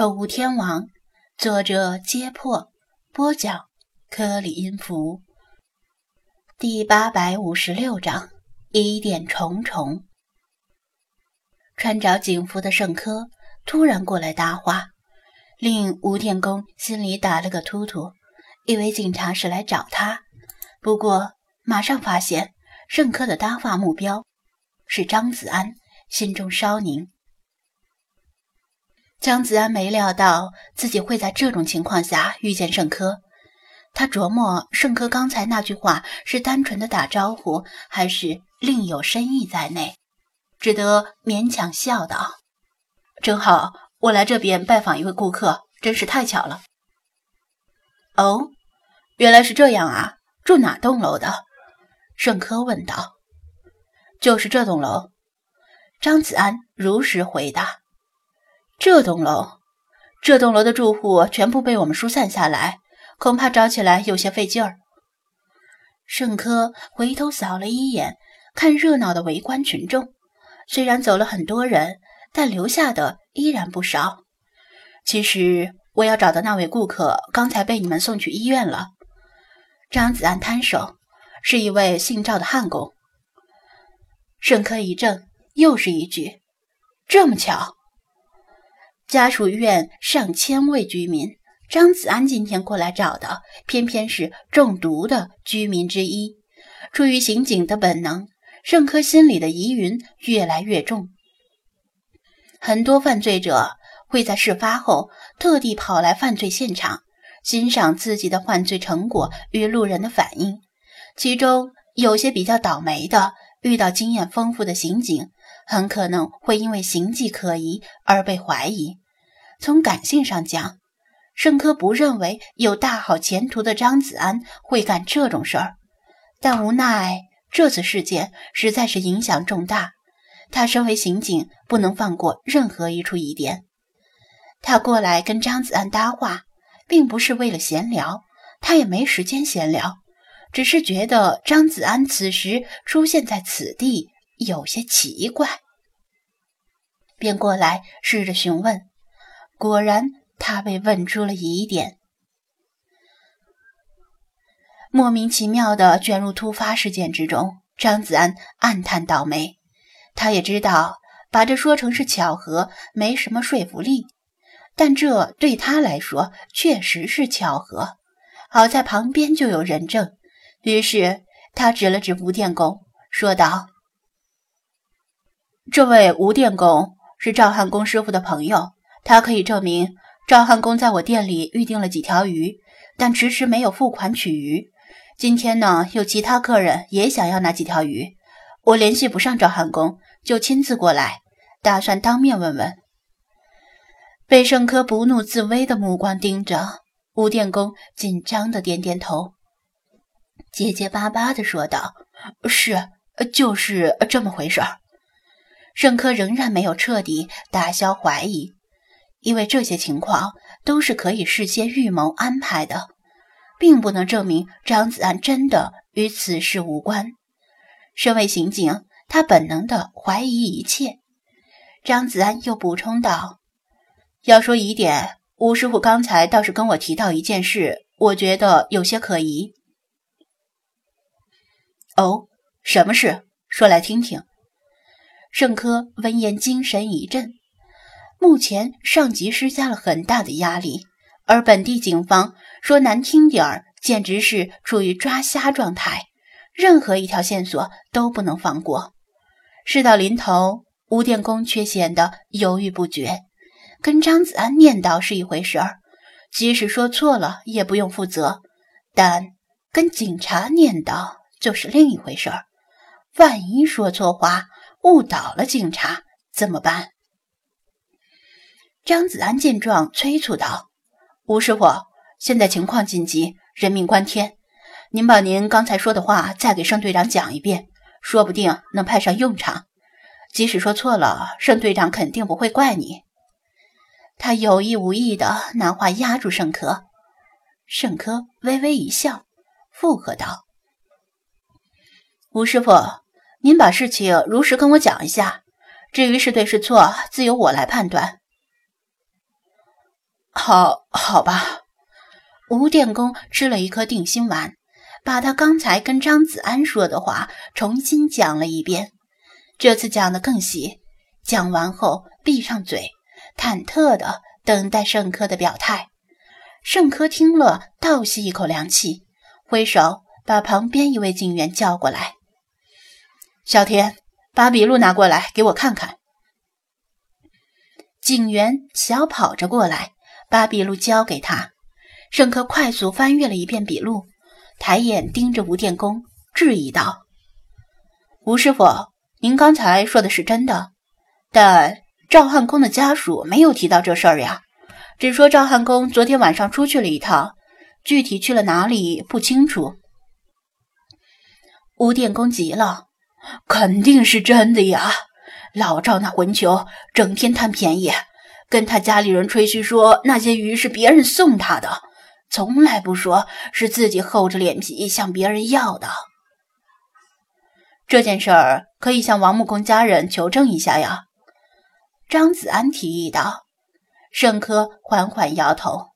宠物天王，作者：揭破，播讲：科里音符。第八百五十六章：疑点重重。穿着警服的圣科突然过来搭话，令吴天公心里打了个突突，以为警察是来找他。不过马上发现圣科的搭话目标是张子安，心中稍宁。张子安没料到自己会在这种情况下遇见盛科，他琢磨盛科刚才那句话是单纯的打招呼，还是另有深意在内，只得勉强笑道：“正好我来这边拜访一位顾客，真是太巧了。”“哦，原来是这样啊！住哪栋楼的？”盛科问道。“就是这栋楼。”张子安如实回答。这栋楼，这栋楼的住户全部被我们疏散下来，恐怕找起来有些费劲儿。盛科回头扫了一眼看热闹的围观群众，虽然走了很多人，但留下的依然不少。其实我要找的那位顾客刚才被你们送去医院了。张子安摊手，是一位姓赵的汉工。盛科一怔，又是一句：“这么巧。”家属院上千位居民，张子安今天过来找的，偏偏是中毒的居民之一。出于刑警的本能，盛科心里的疑云越来越重。很多犯罪者会在事发后特地跑来犯罪现场，欣赏自己的犯罪成果与路人的反应。其中有些比较倒霉的，遇到经验丰富的刑警，很可能会因为形迹可疑而被怀疑。从感性上讲，盛科不认为有大好前途的张子安会干这种事儿，但无奈这次事件实在是影响重大，他身为刑警不能放过任何一处疑点。他过来跟张子安搭话，并不是为了闲聊，他也没时间闲聊，只是觉得张子安此时出现在此地有些奇怪，便过来试着询问。果然，他被问出了疑点。莫名其妙的卷入突发事件之中，张子安暗叹倒霉。他也知道把这说成是巧合没什么说服力，但这对他来说确实是巧合。好在旁边就有人证，于是他指了指吴电工，说道：“这位吴电工是赵汉公师傅的朋友。”他可以证明赵汉公在我店里预定了几条鱼，但迟迟没有付款取鱼。今天呢，有其他客人也想要那几条鱼，我联系不上赵汉公，就亲自过来，打算当面问问。被盛科不怒自威的目光盯着，吴电工紧张的点点头，结结巴巴的说道：“是，就是这么回事儿。”盛科仍然没有彻底打消怀疑。因为这些情况都是可以事先预谋安排的，并不能证明张子安真的与此事无关。身为刑警，他本能的怀疑一切。张子安又补充道：“要说疑点，吴师傅刚才倒是跟我提到一件事，我觉得有些可疑。”哦，什么事？说来听听。盛科闻言精神一振。目前上级施加了很大的压力，而本地警方说难听点儿，简直是处于抓瞎状态，任何一条线索都不能放过。事到临头，吴电工却显得犹豫不决。跟张子安念叨是一回事儿，即使说错了也不用负责；但跟警察念叨就是另一回事儿，万一说错话误导了警察怎么办？张子安见状，催促道：“吴师傅，现在情况紧急，人命关天，您把您刚才说的话再给盛队长讲一遍，说不定能派上用场。即使说错了，盛队长肯定不会怪你。”他有意无意的拿话压住盛科，盛科微微一笑，附和道：“吴师傅，您把事情如实跟我讲一下，至于是对是错，自由我来判断。”好好吧。吴电工吃了一颗定心丸，把他刚才跟张子安说的话重新讲了一遍，这次讲的更细。讲完后，闭上嘴，忐忑的等待盛科的表态。盛科听了，倒吸一口凉气，挥手把旁边一位警员叫过来：“小田，把笔录拿过来，给我看看。”警员小跑着过来，把笔录交给他。盛科快速翻阅了一遍笔录，抬眼盯着吴电工，质疑道：“吴师傅，您刚才说的是真的？但赵汉公的家属没有提到这事儿呀，只说赵汉公昨天晚上出去了一趟，具体去了哪里不清楚。”吴电工急了：“肯定是真的呀！老赵那混球，整天贪便宜，跟他家里人吹嘘说那些鱼是别人送他的。”从来不说是自己厚着脸皮向别人要的。这件事儿可以向王木工家人求证一下呀。”张子安提议道。盛科缓缓摇头：“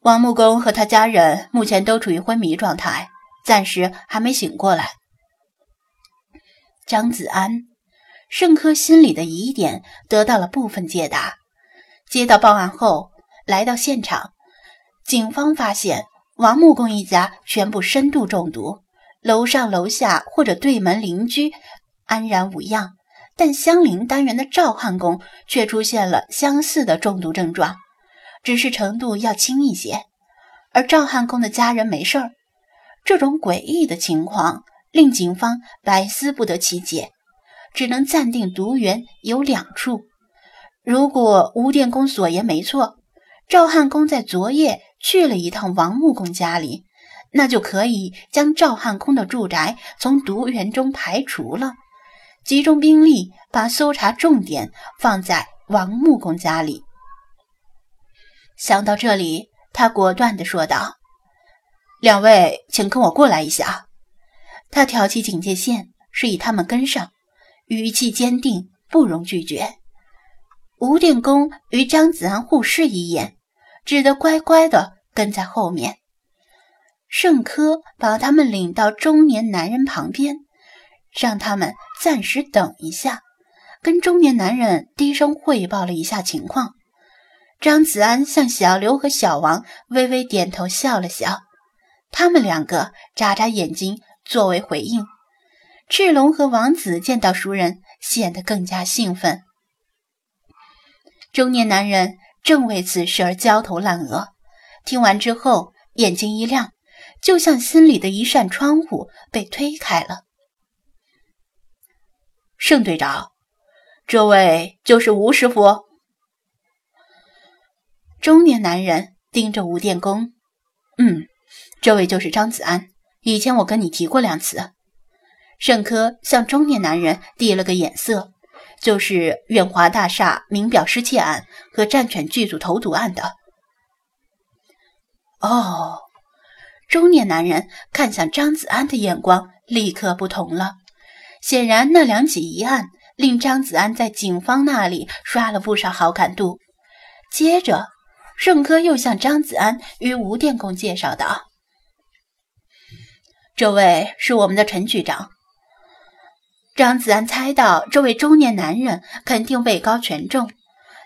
王木工和他家人目前都处于昏迷状态，暂时还没醒过来。”张子安、盛科心里的疑点得到了部分解答。接到报案后，来到现场。警方发现王木工一家全部深度中毒，楼上楼下或者对门邻居安然无恙，但相邻单元的赵汉公却出现了相似的中毒症状，只是程度要轻一些。而赵汉公的家人没事儿，这种诡异的情况令警方百思不得其解，只能暂定毒源有两处。如果吴电工所言没错，赵汉公在昨夜。去了一趟王木工家里，那就可以将赵汉公的住宅从毒源中排除了。集中兵力，把搜查重点放在王木工家里。想到这里，他果断地说道：“两位，请跟我过来一下。”他挑起警戒线，示意他们跟上，语气坚定，不容拒绝。吴电工与张子安互视一眼。只得乖乖的跟在后面。盛科把他们领到中年男人旁边，让他们暂时等一下，跟中年男人低声汇报了一下情况。张子安向小刘和小王微微点头笑了笑，他们两个眨眨眼睛作为回应。赤龙和王子见到熟人，显得更加兴奋。中年男人。正为此事而焦头烂额，听完之后眼睛一亮，就像心里的一扇窗户被推开了。盛队长，这位就是吴师傅。中年男人盯着吴电工，嗯，这位就是张子安，以前我跟你提过两次。盛科向中年男人递了个眼色。就是远华大厦名表失窃案和战犬剧组投毒案的。哦，中年男人看向张子安的眼光立刻不同了。显然，那两起疑案令张子安在警方那里刷了不少好感度。接着，盛科又向张子安与吴电工介绍道：“这位是我们的陈局长。”张子安猜到这位中年男人肯定位高权重，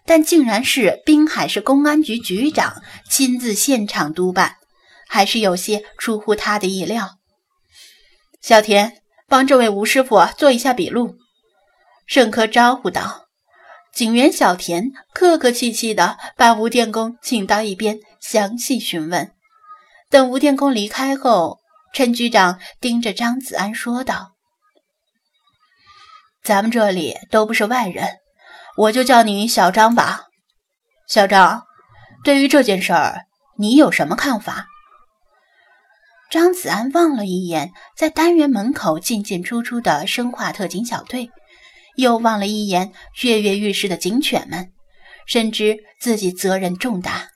但竟然是滨海市公安局局长亲自现场督办，还是有些出乎他的意料。小田，帮这位吴师傅做一下笔录。盛科招呼道。警员小田客客气气地把吴电工请到一边，详细询问。等吴电工离开后，陈局长盯着张子安说道。咱们这里都不是外人，我就叫你小张吧。小张，对于这件事儿，你有什么看法？张子安望了一眼在单元门口进进出出的生化特警小队，又望了一眼跃跃欲试的警犬们，深知自己责任重大。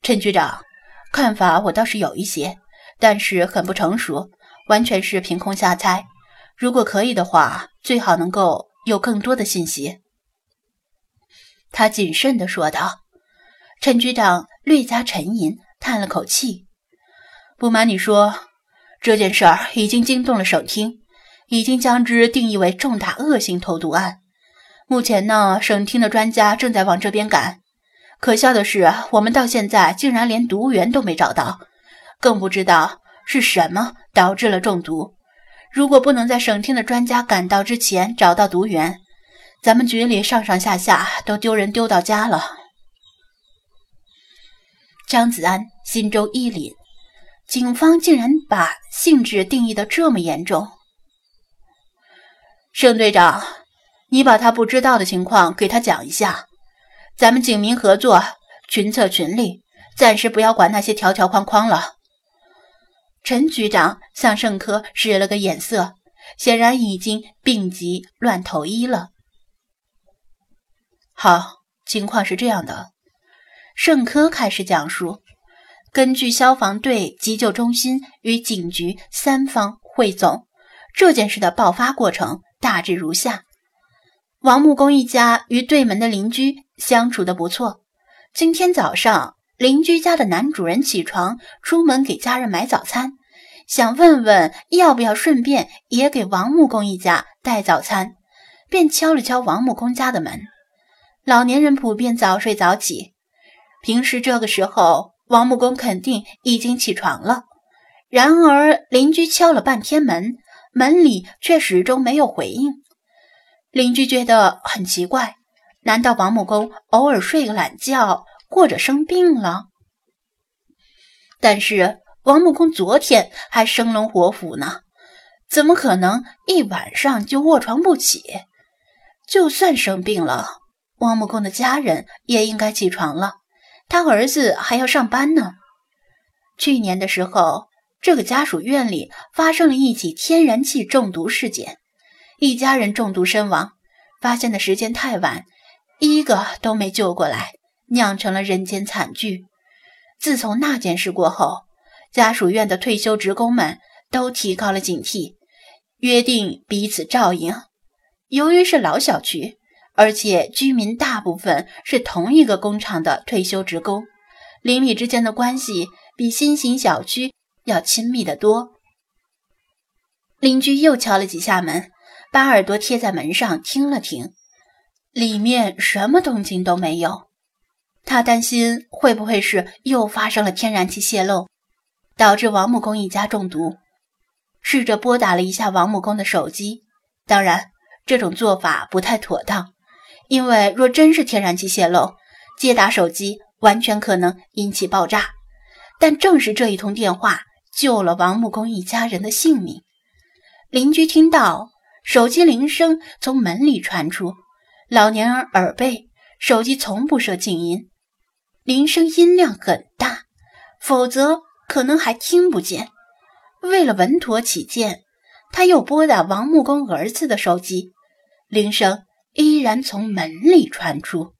陈局长，看法我倒是有一些，但是很不成熟，完全是凭空瞎猜。如果可以的话，最好能够有更多的信息。他谨慎地说道。陈局长略加沉吟，叹了口气：“不瞒你说，这件事儿已经惊动了省厅，已经将之定义为重大恶性投毒案。目前呢，省厅的专家正在往这边赶。可笑的是，我们到现在竟然连毒源都没找到，更不知道是什么导致了中毒。如果不能在省厅的专家赶到之前找到毒源，咱们局里上上下下都丢人丢到家了。”张子安心中一凛，警方竟然把性质定义的这么严重。盛队长，你把他不知道的情况给他讲一下，咱们警民合作，群策群力，暂时不要管那些条条框框了。陈局长向盛科使了个眼色，显然已经病急乱投医了。好，情况是这样的。盛科开始讲述：根据消防队、急救中心与警局三方汇总，这件事的爆发过程大致如下：王木工一家与对门的邻居相处的不错。今天早上，邻居家的男主人起床出门给家人买早餐，想问问要不要顺便也给王木工一家带早餐，便敲了敲王木工家的门。老年人普遍早睡早起。平时这个时候，王木工肯定已经起床了。然而，邻居敲了半天门，门里却始终没有回应。邻居觉得很奇怪，难道王木工偶尔睡个懒觉，或者生病了？但是，王木工昨天还生龙活虎呢，怎么可能一晚上就卧床不起？就算生病了，王木工的家人也应该起床了。他儿子还要上班呢。去年的时候，这个家属院里发生了一起天然气中毒事件，一家人中毒身亡，发现的时间太晚，一个都没救过来，酿成了人间惨剧。自从那件事过后，家属院的退休职工们都提高了警惕，约定彼此照应。由于是老小区。而且居民大部分是同一个工厂的退休职工，邻里之间的关系比新型小区要亲密得多。邻居又敲了几下门，把耳朵贴在门上听了听，里面什么动静都没有。他担心会不会是又发生了天然气泄漏，导致王木工一家中毒。试着拨打了一下王木工的手机，当然这种做法不太妥当。因为若真是天然气泄漏，接打手机完全可能引起爆炸。但正是这一通电话救了王木工一家人的性命。邻居听到手机铃声从门里传出，老年人耳背，手机从不设静音，铃声音量很大，否则可能还听不见。为了稳妥起见，他又拨打王木工儿子的手机，铃声。依然从门里传出。